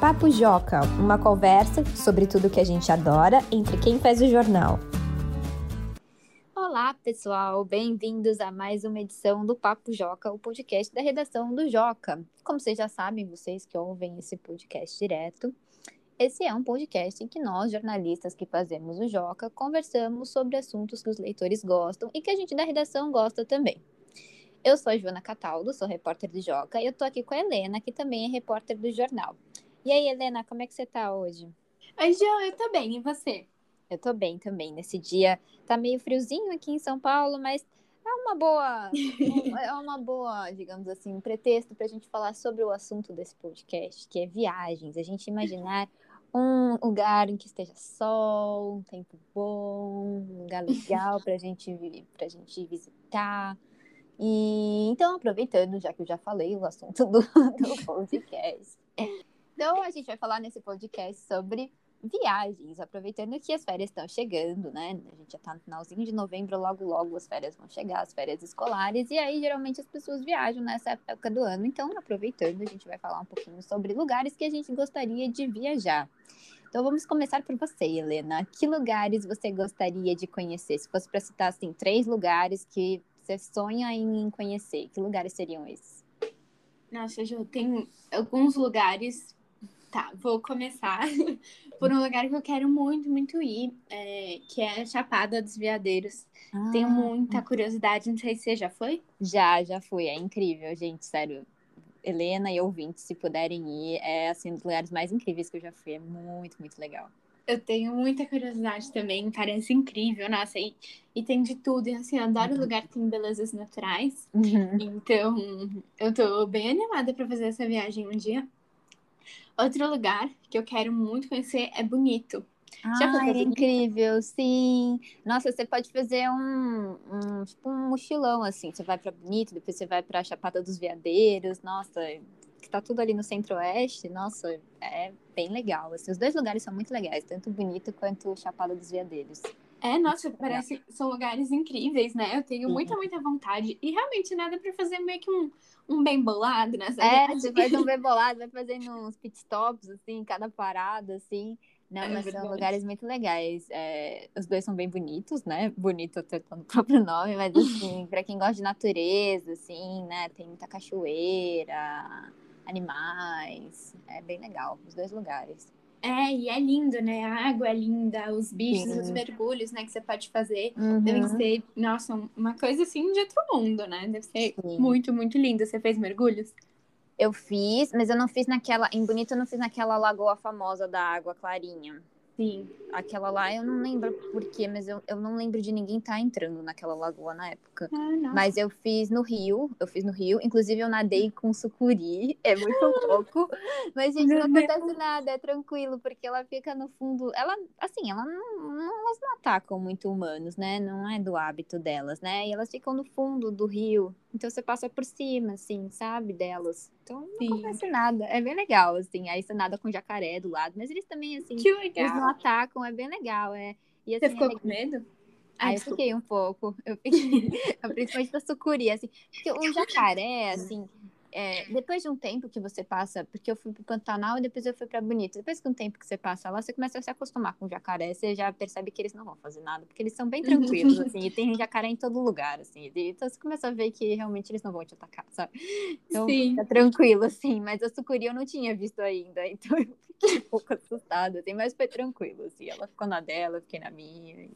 Papo Joca, uma conversa sobre tudo que a gente adora entre quem faz o jornal. Olá, pessoal, bem-vindos a mais uma edição do Papo Joca, o podcast da redação do Joca. Como vocês já sabem, vocês que ouvem esse podcast direto, esse é um podcast em que nós, jornalistas que fazemos o Joca, conversamos sobre assuntos que os leitores gostam e que a gente da redação gosta também. Eu sou a Joana Cataldo, sou repórter do Joca, e eu tô aqui com a Helena, que também é repórter do jornal. E aí, Helena, como é que você tá hoje? Oi, Jo, eu tô bem, e você? Eu tô bem também. Nesse dia tá meio friozinho aqui em São Paulo, mas é uma boa, é uma boa, digamos assim, um pretexto para a gente falar sobre o assunto desse podcast, que é viagens. A gente imaginar um lugar em que esteja sol, um tempo bom, um lugar legal para gente a gente visitar. E então, aproveitando, já que eu já falei o assunto do, do podcast, então a gente vai falar nesse podcast sobre viagens, aproveitando que as férias estão chegando, né? A gente já tá no finalzinho de novembro, logo logo as férias vão chegar, as férias escolares, e aí geralmente as pessoas viajam nessa época do ano. Então, aproveitando, a gente vai falar um pouquinho sobre lugares que a gente gostaria de viajar. Então vamos começar por você, Helena. Que lugares você gostaria de conhecer? Se fosse para citar assim, três lugares que você sonha em conhecer, que lugares seriam esses? Nossa, eu tenho alguns lugares Tá, vou começar por um lugar que eu quero muito, muito ir, é, que é Chapada dos Veadeiros. Ah. Tenho muita curiosidade, não sei se você já foi? Já, já fui, é incrível, gente, sério. Helena e ouvintes, se puderem ir, é assim, um dos lugares mais incríveis que eu já fui, é muito, muito legal. Eu tenho muita curiosidade também, parece incrível, nossa, e, e tem de tudo, e assim, eu adoro uhum. lugar que tem belezas naturais, uhum. então eu tô bem animada para fazer essa viagem um dia. Outro lugar que eu quero muito conhecer é Bonito. Ah, é incrível, sim. Nossa, você pode fazer um, um, tipo um mochilão assim. Você vai para Bonito, depois você vai para Chapada dos Veadeiros. Nossa, que tá tudo ali no Centro-Oeste. Nossa, é bem legal. Assim, os dois lugares são muito legais, tanto Bonito quanto Chapada dos Veadeiros. É, nossa, parece que são lugares incríveis, né? Eu tenho muita, muita vontade. E realmente nada para fazer meio que um, um bem bolado nessa É, viagem. você faz um bem bolado, vai fazendo uns pit stops, assim, cada parada, assim. Não, é mas verdade. são lugares muito legais. É, os dois são bem bonitos, né? Bonito até no próprio nome, mas assim, para quem gosta de natureza, assim, né? Tem muita cachoeira, animais. É bem legal, os dois lugares. É, e é lindo, né? A água é linda, os bichos, Sim. os mergulhos, né, que você pode fazer. Uhum. Devem ser, nossa, uma coisa assim de outro mundo, né? Deve ser Sim. muito, muito lindo. Você fez mergulhos? Eu fiz, mas eu não fiz naquela. Em Bonito, eu não fiz naquela lagoa famosa da água clarinha. Sim. Aquela lá, eu não lembro porquê, mas eu, eu não lembro de ninguém estar tá entrando naquela lagoa na época. Ah, mas eu fiz no Rio, eu fiz no Rio. Inclusive, eu nadei com sucuri, é muito louco. Mas, gente, não acontece nada, é tranquilo, porque ela fica no fundo. Ela, assim, ela não, não, elas não atacam muito humanos, né? Não é do hábito delas, né? E elas ficam no fundo do rio. Então você passa por cima, assim, sabe, delas. Então não Sim. acontece nada. É bem legal, assim. Aí você nada com jacaré do lado. Mas eles também, assim, que legal. eles não atacam, é bem legal. É. E, assim, você ficou é com medo? Ah, eu fiquei um pouco. Eu fiquei, principalmente da sucuri, assim. Porque o jacaré, assim, é, depois de um tempo que você passa, porque eu fui pro Pantanal e depois eu fui para Bonito. Depois de um tempo que você passa lá, você começa a se acostumar com jacaré, você já percebe que eles não vão fazer nada, porque eles são bem tranquilos, assim, e tem jacaré em todo lugar, assim. Então você começa a ver que realmente eles não vão te atacar, sabe? Então Sim. fica tranquilo, assim. Mas a sucuri eu não tinha visto ainda, então eu fiquei um pouco assustada, assim, mas foi tranquilo, assim. Ela ficou na dela, eu fiquei na minha.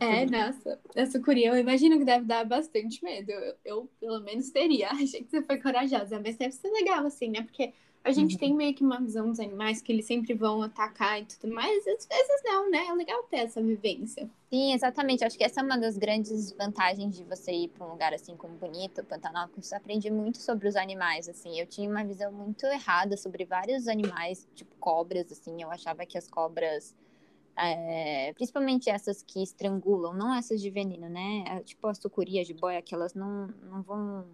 é, nossa, a sucuri eu imagino que deve dar bastante medo. Eu, eu pelo menos teria. Achei que você foi corajosa mas deve ser legal, assim, né? Porque a gente uhum. tem meio que uma visão dos animais que eles sempre vão atacar e tudo mais, às vezes não, né? É legal ter essa vivência. Sim, exatamente. Acho que essa é uma das grandes vantagens de você ir para um lugar assim como Bonito, Pantanal, que você aprende muito sobre os animais, assim. Eu tinha uma visão muito errada sobre vários animais, tipo cobras, assim. Eu achava que as cobras é, principalmente essas que estrangulam, não essas de veneno, né? É, tipo a sucuri, a jiboia, que elas não, não vão.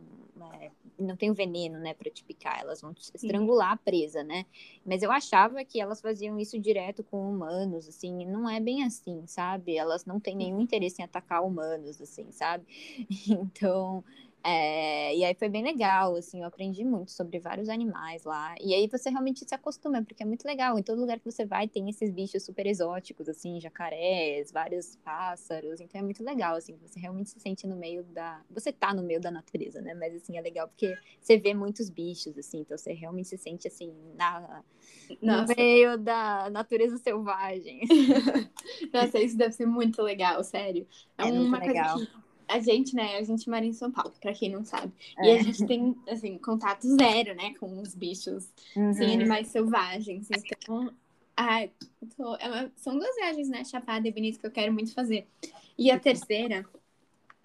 É, não tem o veneno, né, pra te picar, elas vão te estrangular a presa, né? Mas eu achava que elas faziam isso direto com humanos, assim, e não é bem assim, sabe? Elas não têm nenhum interesse em atacar humanos, assim, sabe? Então, É, e aí foi bem legal, assim, eu aprendi muito sobre vários animais lá. E aí você realmente se acostuma, porque é muito legal. Em todo lugar que você vai tem esses bichos super exóticos, assim, jacarés, vários pássaros. Então é muito legal, assim, você realmente se sente no meio da. Você tá no meio da natureza, né? Mas assim, é legal porque você vê muitos bichos, assim, então você realmente se sente assim, na... no meio da natureza selvagem. Nossa, isso deve ser muito legal, sério. É, é uma legal. coisa a gente, né, a gente mora em São Paulo, pra quem não sabe. É. E a gente tem, assim, contato zero, né, com os bichos, uhum. assim, animais selvagens. Então, ai, tô, é são duas viagens, né, Chapada e Bonito, que eu quero muito fazer. E a terceira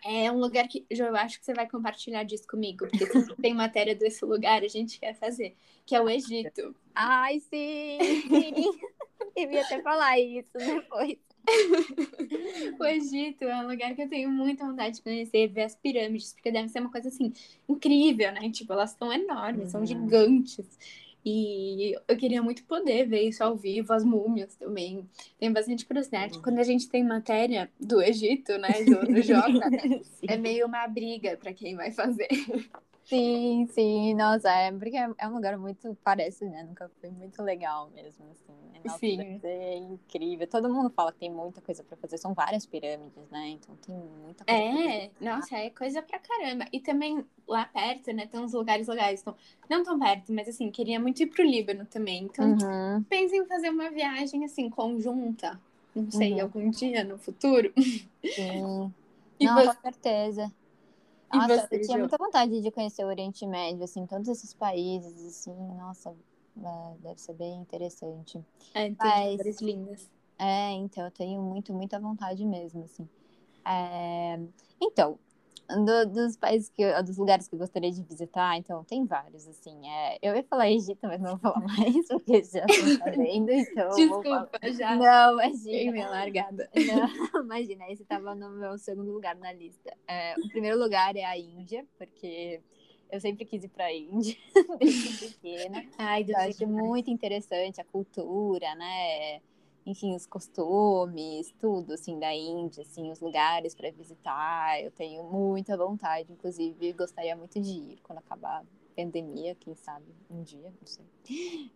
é um lugar que eu acho que você vai compartilhar disso comigo, porque tem matéria desse lugar, a gente quer fazer, que é o Egito. Ai, sim! eu ia até falar isso depois. o Egito é um lugar que eu tenho muita vontade de conhecer, ver as pirâmides, porque deve ser uma coisa assim incrível, né? Tipo, elas são enormes, uhum. são gigantes. E eu queria muito poder ver isso ao vivo, as múmias também. Tenho bastante curiosidade. Uhum. Quando a gente tem matéria do Egito, né, do, do Jota, é meio uma briga para quem vai fazer. Sim, sim, nossa, é porque é um lugar muito, parece, né? Nunca foi muito legal mesmo, assim. Né? Nossa, sim. É incrível. Todo mundo fala que tem muita coisa para fazer, são várias pirâmides, né? Então tem muita coisa. É, nossa, é coisa pra caramba. E também lá perto, né, tem uns lugares legais. Então, não tão perto, mas assim, queria muito ir pro Líbano também. Então, uhum. pense em fazer uma viagem assim, conjunta. Não sei, uhum. algum dia no futuro. Sim. e não, você... com certeza. Nossa, eu tinha muita vontade de conhecer o Oriente Médio, assim, todos esses países, assim, nossa, é, deve ser bem interessante. É, tem Mas, lindas. É, então, eu tenho muito, muita vontade mesmo, assim. É... Então, do, dos países que dos lugares que eu gostaria de visitar, então tem vários, assim. É, eu ia falar Egito, mas não vou falar mais, porque já estou fazendo, então. Desculpa, já. Não, imagina. minha largada. Não, imagina, esse estava no meu segundo lugar na lista. É, o primeiro lugar é a Índia, porque eu sempre quis ir para a Índia, desde pequena. Ai, eu acho muito interessante a cultura, né? Enfim, os costumes, tudo, assim, da Índia, assim, os lugares para visitar. Eu tenho muita vontade, inclusive, gostaria muito de ir quando acabar a pandemia, quem sabe, um dia, não sei.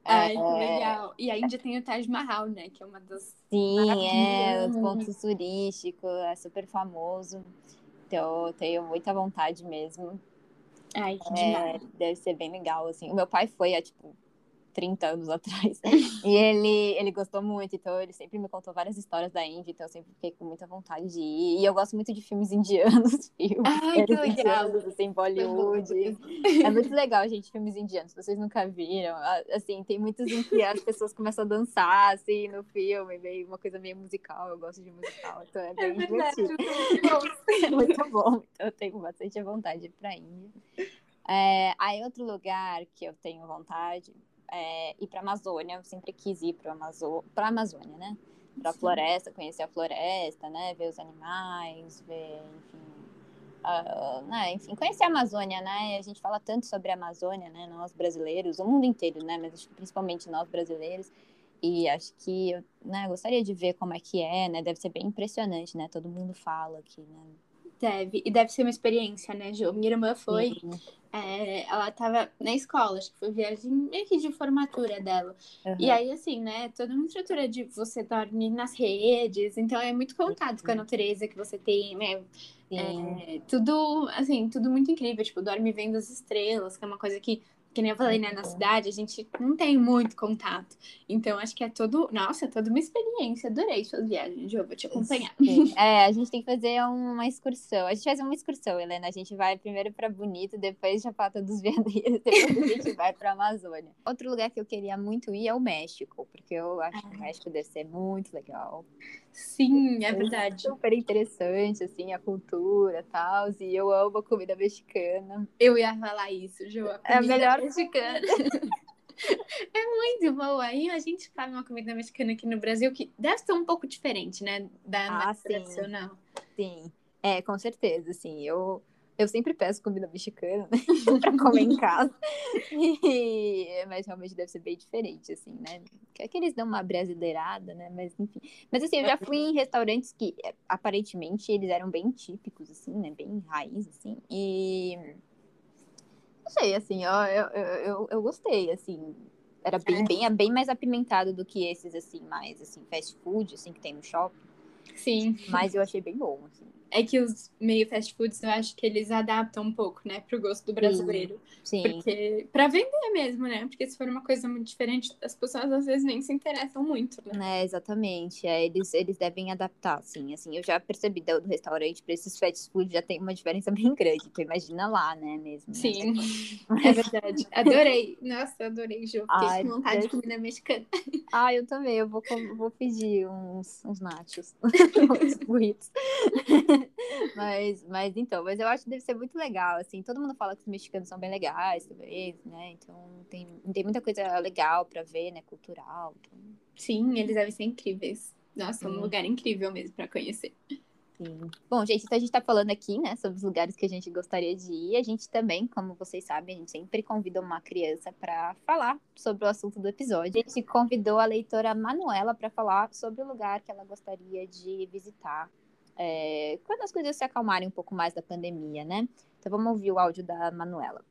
Ai, é... legal. E a Índia tem o Taj Mahal, né, que é uma das... Sim, é, os pontos turísticos, é super famoso. Então, eu tenho muita vontade mesmo. Ai, que é, Deve ser bem legal, assim. O meu pai foi há, tipo, 30 anos atrás. e ele, ele gostou muito, então ele sempre me contou várias histórias da Índia, então eu sempre fiquei com muita vontade de ir. E eu gosto muito de filmes indianos, filmes Ai, que legal. indianos, assim, Bollywood. é muito legal, gente, filmes indianos. Vocês nunca viram, assim, tem muitos em que as pessoas começam a dançar, assim, no filme, meio, uma coisa meio musical. Eu gosto de musical, então é, é bem é divertido. é muito bom, então eu tenho bastante vontade pra Índia. É, aí outro lugar que eu tenho vontade é, ir para a Amazônia, eu sempre quis ir para Amazo a Amazônia, né? Para a floresta, conhecer a floresta, né? Ver os animais, ver, enfim, uh, né? enfim, conhecer a Amazônia, né? A gente fala tanto sobre a Amazônia, né? Nós brasileiros, o mundo inteiro, né? Mas principalmente nós brasileiros. E acho que eu né, gostaria de ver como é que é, né? Deve ser bem impressionante, né? Todo mundo fala aqui, né? Deve, e deve ser uma experiência, né, Ju? Minha irmã foi, é, ela tava na escola, acho que foi viagem meio que de formatura dela. Uhum. E aí, assim, né, toda uma estrutura de você dormir nas redes, então é muito contato uhum. com a natureza que você tem, né? É, tudo, assim, tudo muito incrível, tipo, dorme vendo as estrelas, que é uma coisa que que nem eu falei, né, na cidade, a gente não tem muito contato. Então, acho que é todo. Nossa, é toda uma experiência. Adorei suas viagens, eu vou te acompanhar. Sim. É, a gente tem que fazer uma excursão. A gente faz uma excursão, Helena. A gente vai primeiro para Bonito, depois Chapata dos Veadeiros, depois a gente vai para Amazônia. Outro lugar que eu queria muito ir é o México, porque eu acho que o México deve ser muito legal. Sim, é verdade. Super interessante, assim, a cultura e tal. E eu amo a comida mexicana. Eu ia falar isso, Ju. É a melhor mexicana. é muito boa. Aí a gente faz uma comida mexicana aqui no Brasil que deve ser um pouco diferente, né? Da ah, tradicional. Sim. É, com certeza, sim. Eu Eu sempre peço comida mexicana, né? pra comer em casa. E... Mas realmente deve ser bem diferente, assim, né? Que, é que eles dão uma brasileirada, né? Mas enfim. Mas assim, eu já fui em restaurantes que é, aparentemente eles eram bem típicos, assim, né? Bem raiz, assim. E. Não sei, assim, eu, eu, eu, eu gostei, assim. Era bem, é. bem, bem mais apimentado do que esses, assim, mais, assim, fast food, assim, que tem no shopping. Sim. Mas eu achei bem bom, assim. É que os meio fast foods, eu acho que eles adaptam um pouco, né, pro gosto do brasileiro. Sim. Porque, pra vender mesmo, né? Porque se for uma coisa muito diferente, as pessoas às vezes nem se interessam muito, né? É, exatamente. É, eles, eles devem adaptar, assim. Assim, eu já percebi do, do restaurante pra esses fast food já tem uma diferença bem grande. Então imagina lá, né, mesmo. Né? Sim, é verdade. Adorei. Nossa, adorei, Ju. Fiquei Ai, com vontade de comida mexicana. Ah, eu também. Eu vou, vou pedir uns, uns nachos. uns burritos. mas, mas então, mas eu acho que deve ser muito legal, assim, todo mundo fala que os mexicanos são bem legais também, né, então tem, tem muita coisa legal para ver, né, cultural. Então... Sim, eles devem ser incríveis. Nossa, é um lugar incrível mesmo para conhecer. Sim. Bom, gente, então a gente está falando aqui, né, sobre os lugares que a gente gostaria de ir. A gente também, como vocês sabem, a gente sempre convida uma criança para falar sobre o assunto do episódio. A gente convidou a leitora Manuela para falar sobre o lugar que ela gostaria de visitar é, quando as coisas se acalmarem um pouco mais da pandemia, né? Então vamos ouvir o áudio da Manuela.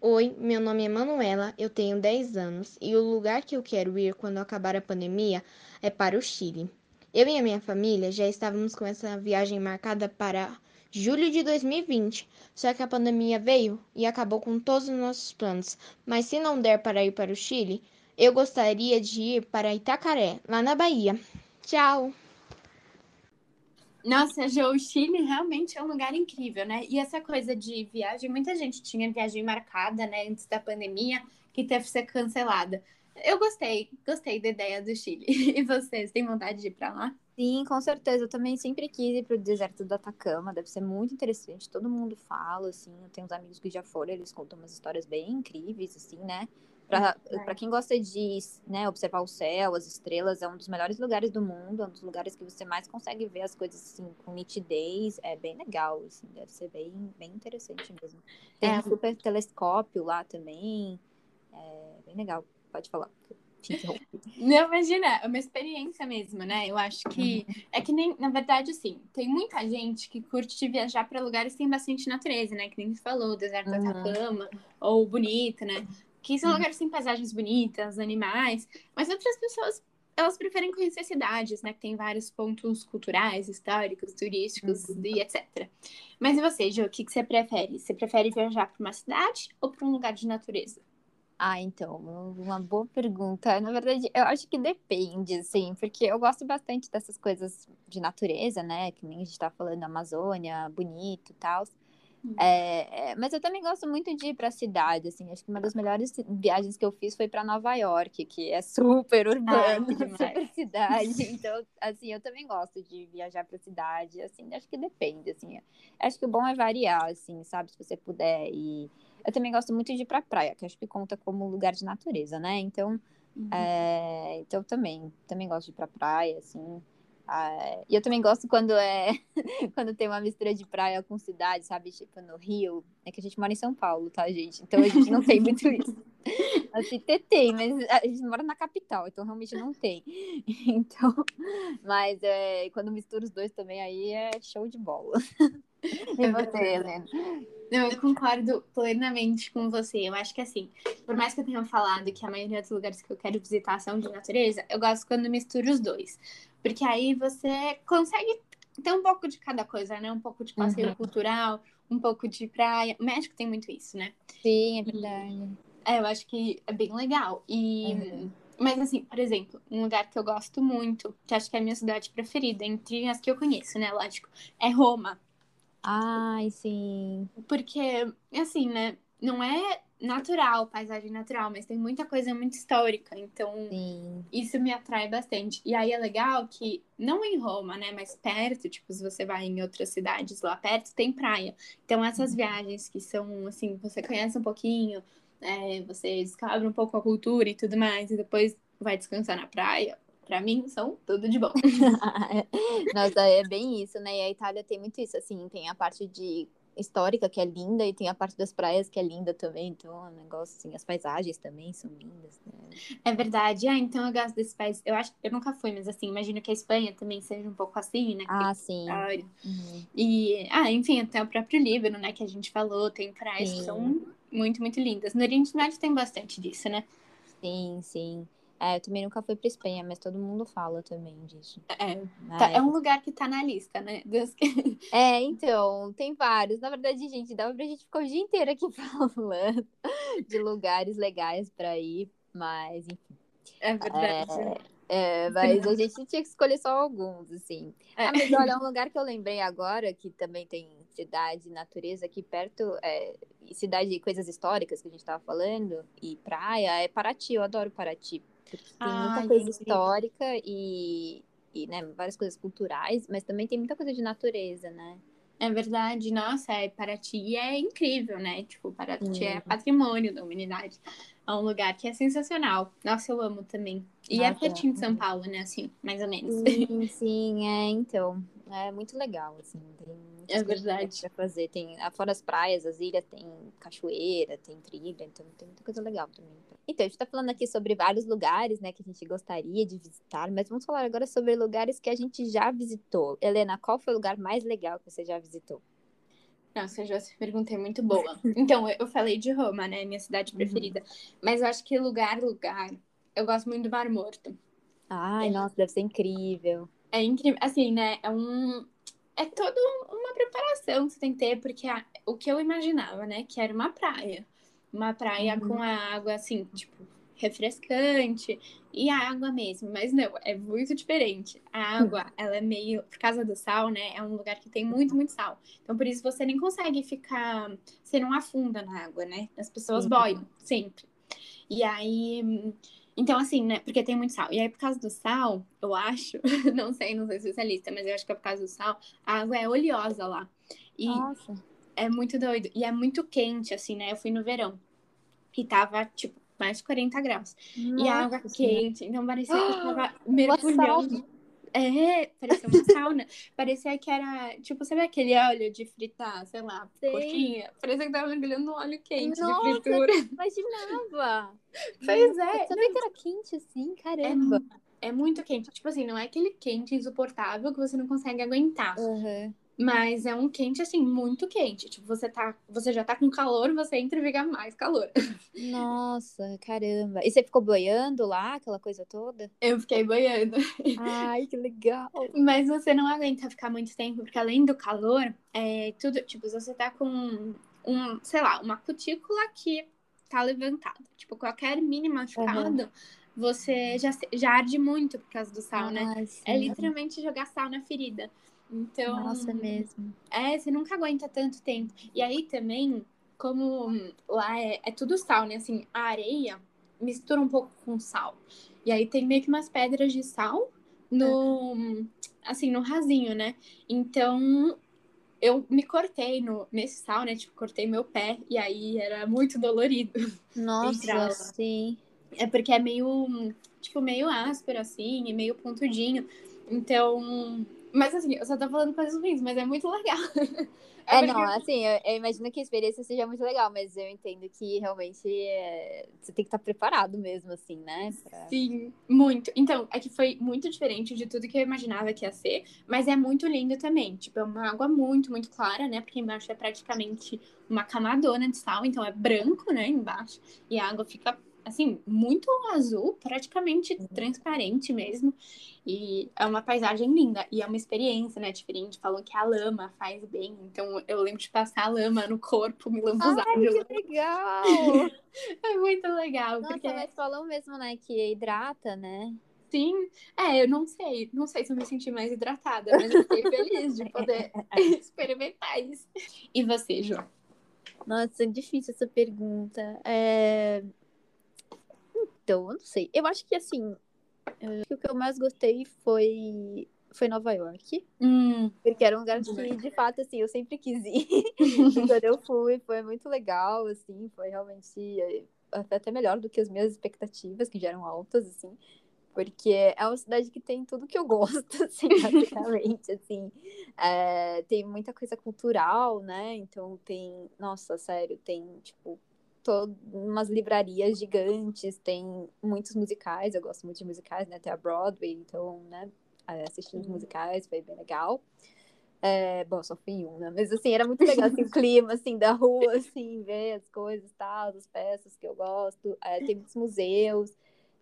Oi, meu nome é Manuela, eu tenho 10 anos e o lugar que eu quero ir quando acabar a pandemia é para o Chile. Eu e a minha família já estávamos com essa viagem marcada para julho de 2020, só que a pandemia veio e acabou com todos os nossos planos. Mas se não der para ir para o Chile, eu gostaria de ir para Itacaré, lá na Bahia. Tchau! Nossa, Jo, o Chile realmente é um lugar incrível, né? E essa coisa de viagem, muita gente tinha viagem marcada, né, antes da pandemia, que teve que ser cancelada. Eu gostei, gostei da ideia do Chile. E vocês, têm vontade de ir para lá? Sim, com certeza. Eu também sempre quis ir para o deserto do Atacama. Deve ser muito interessante. Todo mundo fala, assim. Eu tenho uns amigos que já foram, eles contam umas histórias bem incríveis, assim, né? Para é. quem gosta de né, observar o céu, as estrelas, é um dos melhores lugares do mundo, é um dos lugares que você mais consegue ver as coisas assim, com nitidez. É bem legal, assim, deve ser bem, bem interessante mesmo. Tem é. um super telescópio lá também. É bem legal. Pode falar. Não, imagina, é uma experiência mesmo, né? Eu acho que uhum. é que nem, na verdade, assim, tem muita gente que curte viajar para lugares que tem bastante natureza, né? Que nem você falou, deserto uhum. da Atacama, ou bonito, né? Que são uhum. lugares que têm paisagens bonitas, animais, mas outras pessoas elas preferem conhecer cidades, né? Que tem vários pontos culturais, históricos, turísticos uhum. e etc. Mas e você, Jo, o que, que você prefere? Você prefere viajar para uma cidade ou para um lugar de natureza? Ah, então, uma boa pergunta. Na verdade, eu acho que depende, assim, porque eu gosto bastante dessas coisas de natureza, né? Que nem a gente tá falando, Amazônia, bonito e tal. É, é, mas eu também gosto muito de ir para a cidade, assim. Acho que uma das melhores viagens que eu fiz foi para Nova York, que é super urbano, ah, super cidade. Então, assim, eu também gosto de viajar para a cidade. Assim, acho que depende, assim. Acho que o bom é variar, assim, sabe? Se você puder ir. Eu também gosto muito de ir para praia, que acho que conta como lugar de natureza, né? Então, uhum. é, então também, também gosto de ir para praia, assim. Ah, e eu também gosto quando é quando tem uma mistura de praia com cidade, sabe? Tipo no Rio. É que a gente mora em São Paulo, tá, gente? Então a gente não tem muito isso. Assim, tem, mas a gente mora na capital, então realmente não tem. Então, mas é, quando mistura os dois também, aí é show de bola. E você, Helena? Não, eu concordo plenamente com você. Eu acho que assim, por mais que eu tenha falado que a maioria dos lugares que eu quero visitar são de natureza, eu gosto quando mistura os dois. Porque aí você consegue ter um pouco de cada coisa, né? Um pouco de passeio uhum. cultural, um pouco de praia. O México tem muito isso, né? Sim, é verdade. é, eu acho que é bem legal. E. Uhum. Mas, assim, por exemplo, um lugar que eu gosto muito, que acho que é a minha cidade preferida, entre as que eu conheço, né? Lógico, é Roma. Ai, sim. Porque, assim, né? Não é natural, paisagem natural, mas tem muita coisa muito histórica, então Sim. isso me atrai bastante. E aí é legal que, não em Roma, né, mas perto, tipo, se você vai em outras cidades lá perto, tem praia. Então essas uhum. viagens que são, assim, você conhece um pouquinho, é, você descobre um pouco a cultura e tudo mais, e depois vai descansar na praia, para mim são tudo de bom. Nossa, é bem isso, né? E a Itália tem muito isso, assim, tem a parte de histórica que é linda e tem a parte das praias que é linda também. Então, é um negócio assim, as paisagens também são lindas, né? É verdade. Ah, então eu gosto desses países. Eu acho eu nunca fui, mas assim, imagino que a Espanha também seja um pouco assim, né? Ah, sim. Uhum. E, ah, enfim, até o próprio Líbano, né, que a gente falou, tem praias sim. que são muito, muito lindas. No Oriente Médio tem bastante disso, né? Sim, sim. É, eu também nunca fui pra Espanha, mas todo mundo fala também disso. É, tá, é um lugar que tá na lista, né? Deus que... É, então, tem vários. Na verdade, gente, dava pra gente ficar o dia inteiro aqui falando de lugares legais pra ir, mas enfim. É verdade. É, é, mas a gente tinha que escolher só alguns, assim. É. Ah, mas olha, um lugar que eu lembrei agora, que também tem cidade, natureza aqui perto, é, cidade de coisas históricas que a gente tava falando, e praia, é Paraty, eu adoro Paraty. Porque tem muita coisa histórica e, e né, várias coisas culturais, mas também tem muita coisa de natureza, né? É verdade, nossa, é, Paraty é incrível, né? Tipo, Paraty é patrimônio da humanidade. É um lugar que é sensacional. Nossa, eu amo também. E é nossa, é pertinho de São Paulo, né? Assim, mais ou menos. Sim, sim, é, então. É muito legal, assim. Tem é verdade. Pra fazer. Tem, fora as praias, as ilhas, tem cachoeira, tem trilha, então tem muita coisa legal também. Então, a gente tá falando aqui sobre vários lugares, né, que a gente gostaria de visitar, mas vamos falar agora sobre lugares que a gente já visitou. Helena, qual foi o lugar mais legal que você já visitou? Nossa, eu já se perguntei muito boa. Então, eu falei de Roma, né, minha cidade uhum. preferida. Uhum. Mas eu acho que lugar, lugar, eu gosto muito do Mar Morto. Ai, é. nossa, deve ser incrível. É incrível, assim, né, é um... É toda uma preparação que você tem que ter, porque a... o que eu imaginava, né, que era uma praia uma praia uhum. com a água assim, tipo, refrescante e a água mesmo, mas não, é muito diferente. A água, ela é meio, por causa do sal, né? É um lugar que tem muito, muito sal. Então por isso você nem consegue ficar, você não afunda na água, né? As pessoas boiam sempre. E aí, então assim, né? Porque tem muito sal. E aí por causa do sal, eu acho, não sei, não sou especialista, mas eu acho que é por causa do sal, a água é oleosa lá. E Nossa. é muito doido e é muito quente assim, né? Eu fui no verão e tava, tipo, mais de 40 graus. Nossa, e a água quente, então parecia que eu tava mergulhando. É, parecia uma sauna. parecia que era, tipo, sabe aquele óleo de fritar, sei lá, sei. coxinha? Parecia que tava mergulhando no óleo quente Nossa, de fritura. imaginava. pois é. Eu sabia que era quente assim, caramba. É, é, muito quente. Tipo assim, não é aquele quente insuportável que você não consegue aguentar. Uhum. Mas é um quente, assim, muito quente. Tipo, você, tá, você já tá com calor, você entra e fica mais calor. Nossa, caramba. E você ficou boiando lá, aquela coisa toda? Eu fiquei boiando. Ai, que legal. Mas você não aguenta ficar muito tempo, porque além do calor, é tudo, tipo, você tá com um, sei lá, uma cutícula que tá levantada. Tipo, qualquer mínimo machucado, uhum. você já, já arde muito por causa do sal, né? Ai, sim. É literalmente jogar sal na ferida. Então. Nossa, mesmo. É, você nunca aguenta tanto tempo. E aí também, como lá é, é tudo sal, né? Assim, a areia mistura um pouco com sal. E aí tem meio que umas pedras de sal no. É. Assim, no rasinho, né? Então. Eu me cortei no, nesse sal, né? Tipo, cortei meu pé e aí era muito dolorido. Nossa, sim. É porque é meio, tipo, meio áspero, assim, e meio pontudinho. Então, mas assim, eu só tô falando coisas ruins, mas é muito legal. É, é não, assim, eu, eu, imagino que a experiência seja muito legal, mas eu entendo que realmente é... você tem que estar preparado mesmo, assim, né? Pra... Sim, muito. Então, é que foi muito diferente de tudo que eu imaginava que ia ser, mas é muito lindo também. Tipo, é uma água muito, muito clara, né? Porque embaixo é praticamente uma camadona de sal, então é branco, né, embaixo, e a água fica assim, muito azul, praticamente uhum. transparente mesmo. E é uma paisagem linda. E é uma experiência, né? Diferente. Falou que a lama faz bem. Então eu lembro de passar a lama no corpo, me lambuzar Ai, de lama. que legal! é muito legal. Nossa, porque... mas falou mesmo, né? Que hidrata, né? Sim, é, eu não sei, não sei se eu me senti mais hidratada, mas eu fiquei feliz de poder experimentar isso. E você, João? Nossa, difícil essa pergunta. É... Então, eu não sei. Eu acho que assim, o que eu mais gostei foi foi Nova York. Hum. Porque era um lugar que, de fato, assim, eu sempre quis ir. quando eu fui, foi muito legal, assim, foi realmente até melhor do que as minhas expectativas, que já eram altas, assim. porque é uma cidade que tem tudo que eu gosto, assim, basicamente, assim. É, tem muita coisa cultural, né? Então tem, nossa, sério, tem, tipo, todo, umas livrarias gigantes, tem muitos musicais, eu gosto muito de musicais, né? Tem a Broadway, então, né, assistir os musicais foi bem legal. É, bom, só fui um, né? Mas assim, era muito legal assim, o clima assim, da rua, assim, ver as coisas tal, as peças que eu gosto. É, tem muitos museus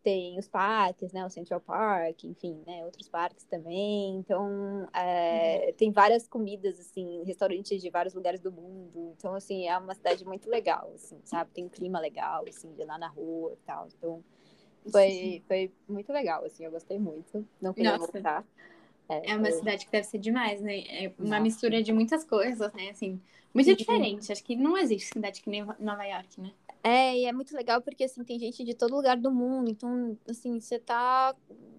tem os parques, né, o Central Park, enfim, né, outros parques também. Então, é, uhum. tem várias comidas, assim, restaurantes de vários lugares do mundo. Então, assim, é uma cidade muito legal, assim, sabe? Tem um clima legal, assim, de lá na rua e tal. Então, foi, foi muito legal, assim, eu gostei muito. Não queria Nossa. voltar. É, é uma foi... cidade que deve ser demais, né? É uma Nossa. mistura de muitas coisas, né? Assim, muito Sim. diferente. Acho que não existe cidade que nem Nova York, né? É, e é muito legal porque, assim, tem gente de todo lugar do mundo. Então, assim, você tá,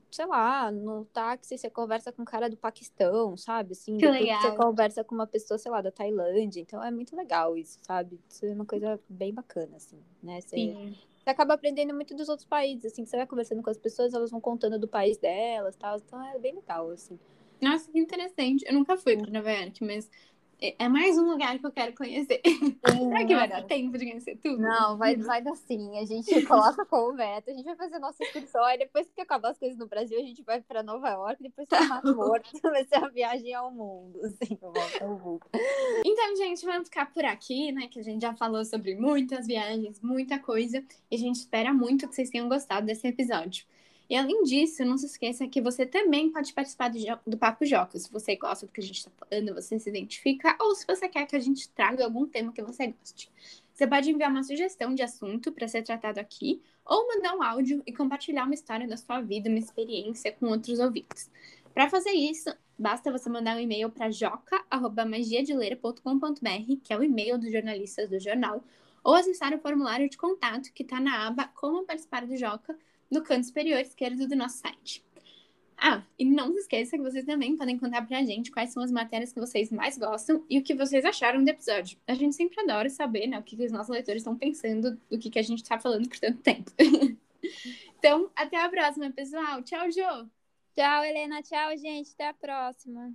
sei lá, no táxi, você conversa com um cara do Paquistão, sabe? Assim, que legal. você conversa com uma pessoa, sei lá, da Tailândia. Então, é muito legal isso, sabe? Isso é uma coisa bem bacana, assim, né? Você, Sim. você acaba aprendendo muito dos outros países, assim, você vai conversando com as pessoas, elas vão contando do país delas, tal. Então, é bem legal, assim. Nossa, que interessante. Eu nunca fui para Nova York, mas é, é mais um lugar que eu quero conhecer. Sim, Será que vai dar tempo de conhecer tudo? Não, vai, vai dar sim. A gente coloca como meta, a gente vai fazer nossa excursão, aí depois que acabar as coisas no Brasil, a gente vai para Nova York, depois para Mato Morto, vai ser a viagem ao mundo, assim, volta ao mundo. Então, gente, vamos ficar por aqui, né, que a gente já falou sobre muitas viagens, muita coisa, e a gente espera muito que vocês tenham gostado desse episódio. E além disso, não se esqueça que você também pode participar do, do Papo Joca. Se você gosta do que a gente está falando, você se identifica, ou se você quer que a gente traga algum tema que você goste. Você pode enviar uma sugestão de assunto para ser tratado aqui, ou mandar um áudio e compartilhar uma história da sua vida, uma experiência com outros ouvintes. Para fazer isso, basta você mandar um e-mail para joca.magiadeleira.com.br, que é o e-mail dos jornalistas do jornal, ou acessar o formulário de contato que está na aba Como Participar do Joca no canto superior esquerdo do nosso site. Ah, e não se esqueça que vocês também podem contar pra gente quais são as matérias que vocês mais gostam e o que vocês acharam do episódio. A gente sempre adora saber, né, o que, os nossos leitores estão pensando do que, que a gente tá falando por tanto tempo. então, até a próxima, pessoal. Tchau, Jo! Tchau, Helena. Tchau, gente. Até a próxima.